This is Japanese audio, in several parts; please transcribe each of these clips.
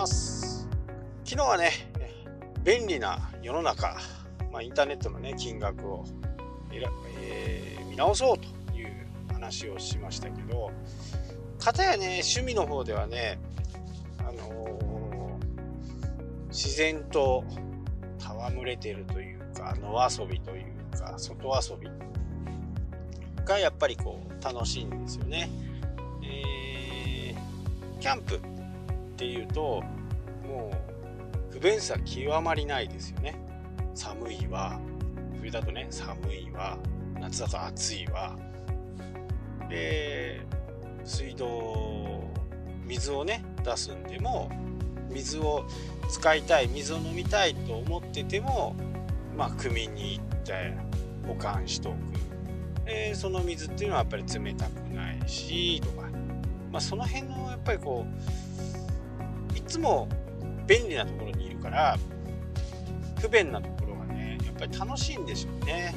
ます昨日はね便利な世の中、まあ、インターネットのね金額を、えー、見直そうという話をしましたけどかたやね趣味の方ではねあのー、自然と戯れてるというか野遊びというか外遊びがやっぱりこう楽しいんですよね。えー、キャンプっていうともう不便さ極まりないですよね。寒いわ。冬だとね寒いわ。夏だと暑いわ。で水道水をね出すんでも水を使いたい水を飲みたいと思っててもまあ汲みに行って保管しとく、え、その水っていうのはやっぱり冷たくないしとか、まあ、その辺のやっぱりこうつも便利なところにいるから不便なところがねやっぱり楽しいんでしょうね。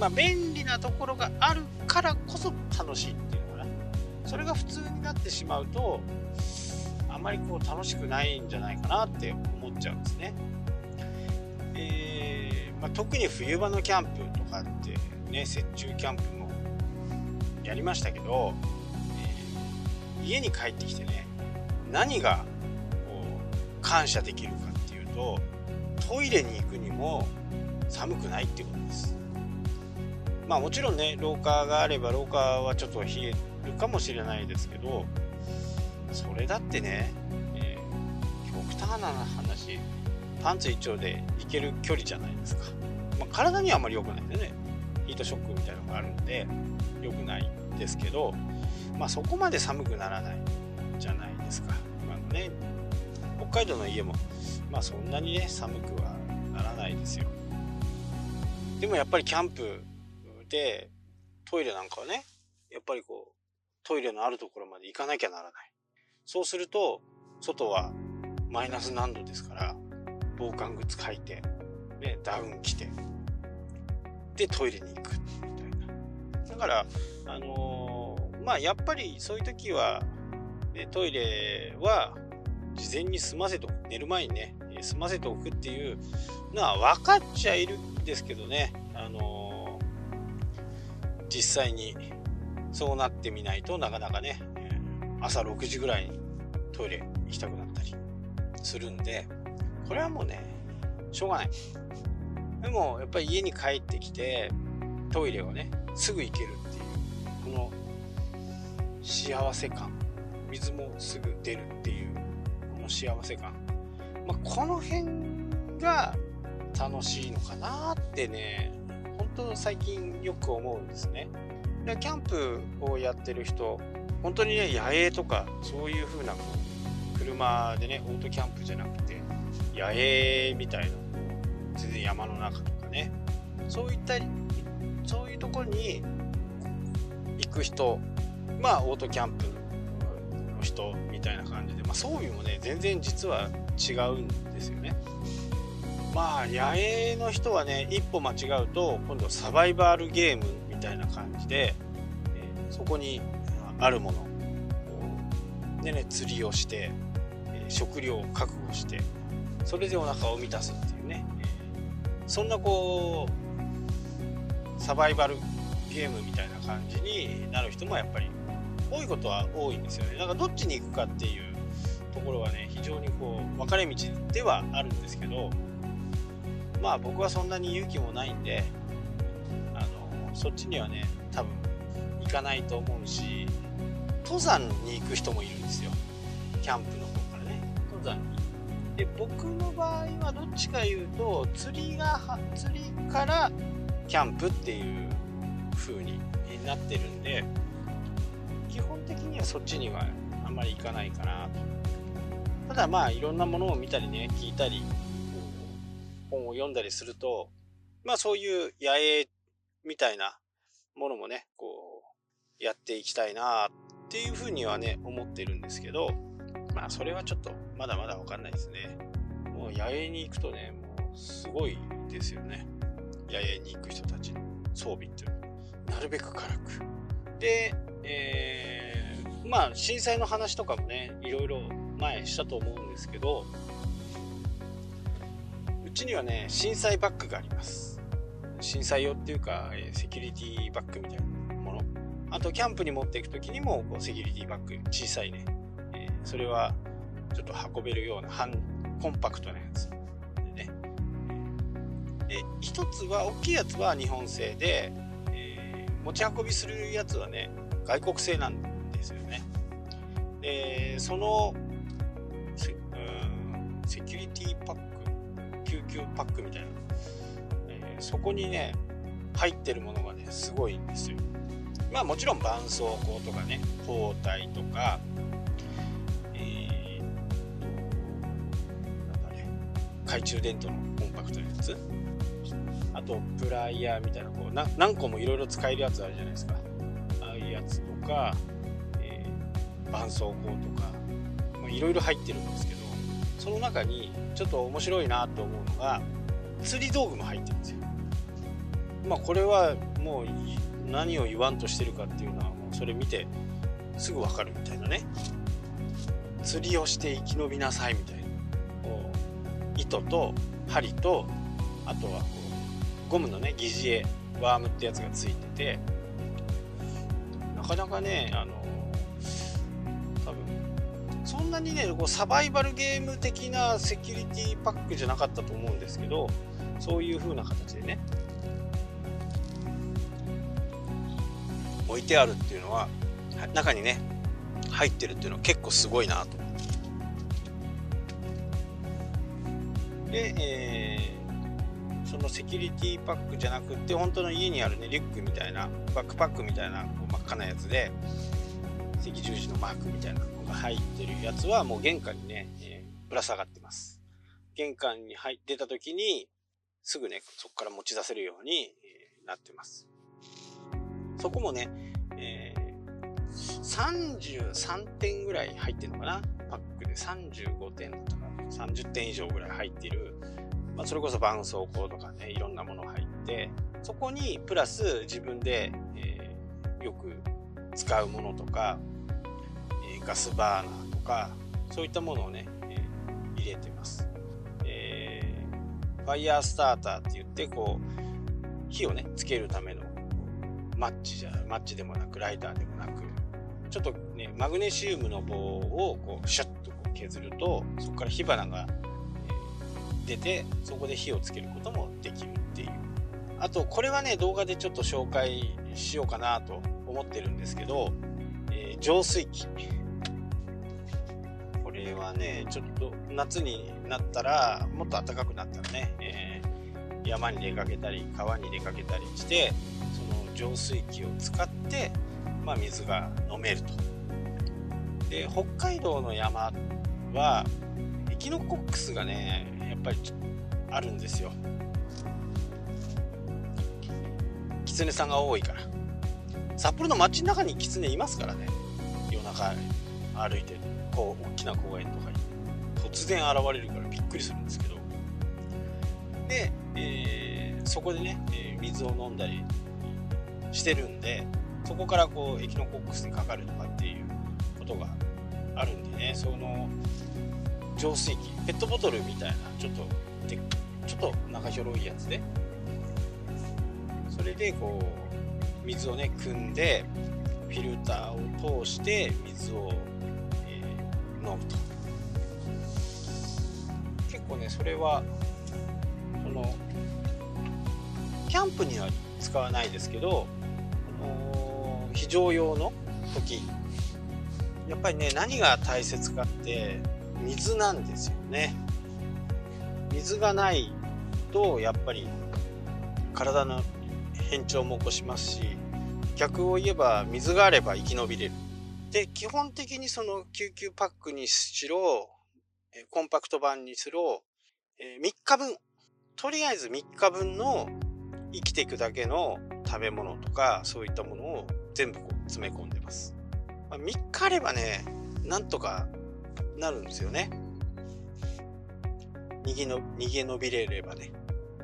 まあ、便利なところがあるからこそ楽しいっていうのかなそれが普通になってしまうとあんまりこう楽しくないんじゃないかなって思っちゃうんですね。えー、まあ、特に冬場のキャンプとかってね雪中キャンプもやりましたけど、えー、家に帰ってきてね何が感謝できるかっていうとトイレに行くにも寒くないっていうことです。まあもちろんね廊下があれば廊下はちょっと冷えるかもしれないですけどそれだってね、えー、極端な話パンツ一丁で行ける距離じゃないですか、まあ、体にはあまり良くないんでね。ヒートショックみたいなのがあるんで良くないですけどまあそこまで寒くならないじゃないですか。今のね海道の家もまあそんなにね寒くはならないですよ。でもやっぱりキャンプでトイレなんかはねやっぱりこうトイレのあるところまで行かなきゃならない。そうすると外はマイナス何度ですから防寒靴履いて、ね、ダウン着てでトイレに行く。みたいなだからあのー、まあやっぱりそういう時は、ね、トイレは事前に済ませておく寝る前にね済ませておくっていうのは分かっちゃいるんですけどね。あのー、実際にそうなってみないとなかなかね朝6時ぐらいにトイレ行きたくなったりするんでこれはもうねしょうがない。でもやっぱり家に帰ってきてトイレをねすぐ行けるっていうこの幸せ感水もすぐ出るっていう幸せ感、まあ、この辺が楽しいのかなってね本当最近よく思うんですね。でキャンプをやってる人本当にね野営とかそういう風な車でねオートキャンプじゃなくて野営みたいな全然山の中とかね。そういったそういうところに行く人まあオートキャンプの人たいな感じで、まあ、装備もね全然実は違うんですよね。まあ野営の人はね一歩間違うと今度サバイバルゲームみたいな感じで、えー、そこにあるものでね釣りをして、えー、食料を確保してそれでお腹を満たすっていうね、えー、そんなこうサバイバルゲームみたいな感じになる人もやっぱり多いことは多いんですよね。だからどっちに行くかっていうところはね非常にこう分かれ道ではあるんですけどまあ僕はそんなに勇気もないんであのそっちにはね多分行かないと思うし登山に行く人もいるんですよ。キャンプの方からね。登山に。で僕の場合はどっちかいうと釣りが釣りからキャンプっていう風になってるんで基本的にはそっちにはあんまり行かないかなと。ただまあいろんなものを見たりね聞いたり本を読んだりするとまあそういう野営みたいなものもねこうやっていきたいなっていうふうにはね思ってるんですけどまあそれはちょっとまだまだわかんないですね。もう野営に行くとねもうすごいですよね。野営に行く人たちの装備っていうのなるべく軽く。で、えー、まあ震災の話とかもねいろいろ前したと思うんですけどうちにはね震災バッグがあります。震災用っていうか、えセキュリティバッグみたいなもの。あとキャンプに持っていく時にもこうセキュリティバッグ小さいね、えー、それはちょっと運べるような半コンパクトなやつ。でね。で一つは大きいやつは日本製で、持ち運びするやつはね外国製なんですよね。でそのセセキュリティパック救急パックみたいな、えー、そこにね入ってるものがねすごいんですよ。まあもちろん絆創膏とかね包帯とかえー、なんだね懐中電灯のコンパクトなやつ。とプライヤーみたいなこう何個もいろいろ使えるやつあるじゃないですか。ああいうやつとか、えー、絆創膏とかいろいろ入ってるんですけどその中にちょっと面白いなと思うのが釣り道具も入ってるんですよ。まあこれはもう何を言わんとしてるかっていうのはもうそれ見てすぐ分かるみたいなね。釣りをして生き延びなさいみたいな。こう糸と針とあとはこうゴムのね疑似餌ワームってやつがついててなかなかねあの多分そんなにねこうサバイバルゲーム的なセキュリティパックじゃなかったと思うんですけどそういう風な形でね置いてあるっていうのは中にね入ってるっていうのは結構すごいなと。で、えー、のセキュリティパックじゃなくって本当の家にあるねリュックみたいなバックパックみたいなこう真っ赤なやつで赤十字のマークみたいなのが入ってるやつはもう玄関にね、えー、ぶら下がってます。玄関に入出た時にすぐねそこから持ち出せるように、えー、なってます。そこもね、えー、33点ぐらい入ってるのかなパックで35点とか30点以上ぐらい入っている、まあ、それこそ絆創膏とかねいろんなもの入ってそこにプラス自分で、えー、よく使うものとか、えー、ガスバーナーとかそういったものをね、えー、入れてます、えー、ファイヤースターターって言ってこう火をねつけるためのマッチじゃマッチでもなくライターでもなくちょっとねマグネシウムの棒をこうシャッとこう削るとそこから火花が、出てそこで火をつけることもできるっていう。あとこれはね動画でちょっと紹介しようかなと思ってるんですけど、えー、浄水器。これはねちょっと夏になったらもっと暖かくなったらね、えー、山に出かけたり川に出かけたりしてその浄水器を使って、まあ、水が飲めると。で北海道の山はエキノコックスがねぱりあるんですよ。キツネさんが多いから。札幌の街の中にキツネいますからね。夜中歩いてこう大きな公園とかに。突然現れるからびっくりするんですけど。で、えー、そこでね、えー、水を飲んだりしてるんでそこからこうエキノコックスにかかるとかっていうことがあるんでねその浄水器ペットボトルみたいなちょっとでちょっと長広いやつでそれでこう水をね汲んでフィルターを通して水を、えー、飲むと。結構ねそれはそのキャンプには使わないですけど非常用の時。やっぱりね何が大切かって水なんですよね。水がないとやっぱり体の変調も起こしますし逆を言えば水があれば生き延びれる。で基本的にその救急パックにしろコンパクト版にしろ3日分。とりあえず3日分の生きていくだけの食べ物とかそういったものを全部こう詰め込んでます、ま、3日あればねなんとかなるんですよね。逃げの逃げ延びれればね。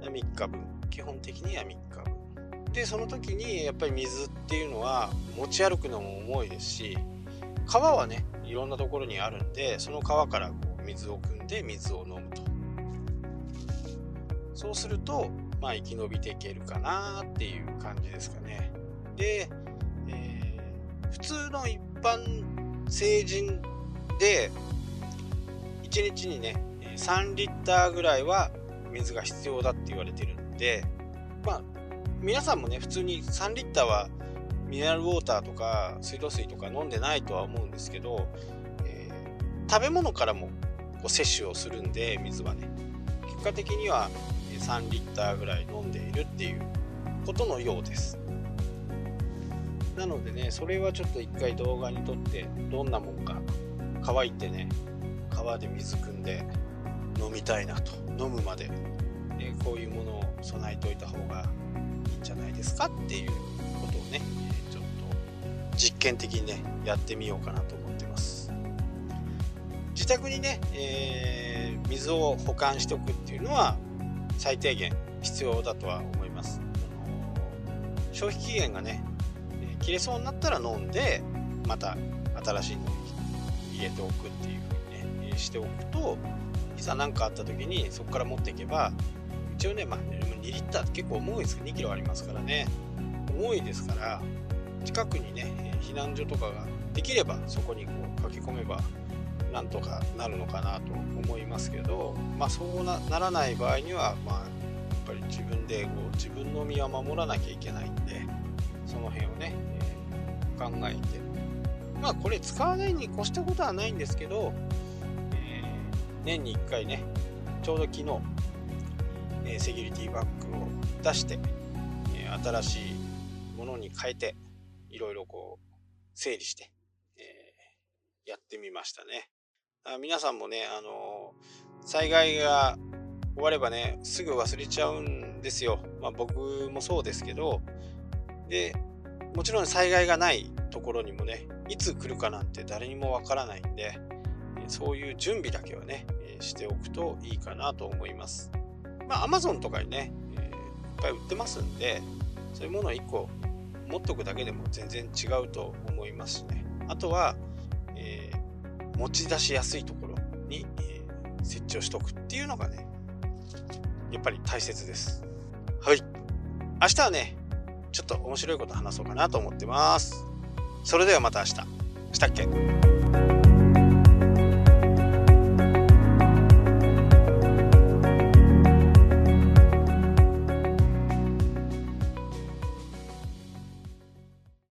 3日分。基本的には3日分。でその時にやっぱり水っていうのは持ち歩くのも重いですし川はねいろんなところにあるんでその川からこう水を汲んで水を飲むと。そうするとまあ生き延びていけるかなっていう感じですかね。で、えー、普通の一般成人で1日にね3リッターぐらいは水が必要だって言われてるんでまあ皆さんもね普通に3リッターはミネラルウォーターとか水道水とか飲んでないとは思うんですけど、えー、食べ物からもこう摂取をするんで水はね。結果的には3リッターぐらい飲んでいるっていうことのようです。なのでねそれはちょっと一回動画に撮ってどんなもんか乾いてね川で水汲んで飲みたいなと。飲むまで、えこういうものを備えておいた方がいいんじゃないですかっていうことをねちょっと実験的にねやってみようかなと思ってます。自宅にね、えー、水を保管しておくっていうのは最低限必要だとは思います。消費期限がね切れそうになったら飲んでまた新しいのに入れておくっていうにしておくといざ何かあった時にそこから持っていけば一応ね、まあ、2リッターって結構重いです。けど2キロありますからね。重いですから近くにね避難所とかができればそこにこう書き込めばなんとかなるのかなと思いますけど、まあ、そうならない場合には、まあ、やっぱり自分でこう自分の身は守らなきゃいけないんでその辺をね、えー、考えて。まあこれ使わないに越したことはないんですけど年に1回ねちょうど昨日、えセキュリティバッグを出して、え新しいものに変えていろいろこう整理して、えー、やってみましたね。あ皆さんもねあの災害が終わればねすぐ忘れちゃうんですよ、まあ、僕もそうですけどでもちろん災害がないところにもねいつ来るかなんて誰にもわからないんでそういう準備だけはね、しておくといいかなと思います。まあ、Amazon とかにね、えー、いっぱい売ってますんで、そういうものを1個持っとくだけでも全然違うと思いますしね。あとは、えー、持ち出しやすいところに、えー、設置をしとくっていうのがね、やっぱり大切です。はい。明日はね、ちょっと面白いこと話そうかなと思ってます。それではまた明日。したっけ？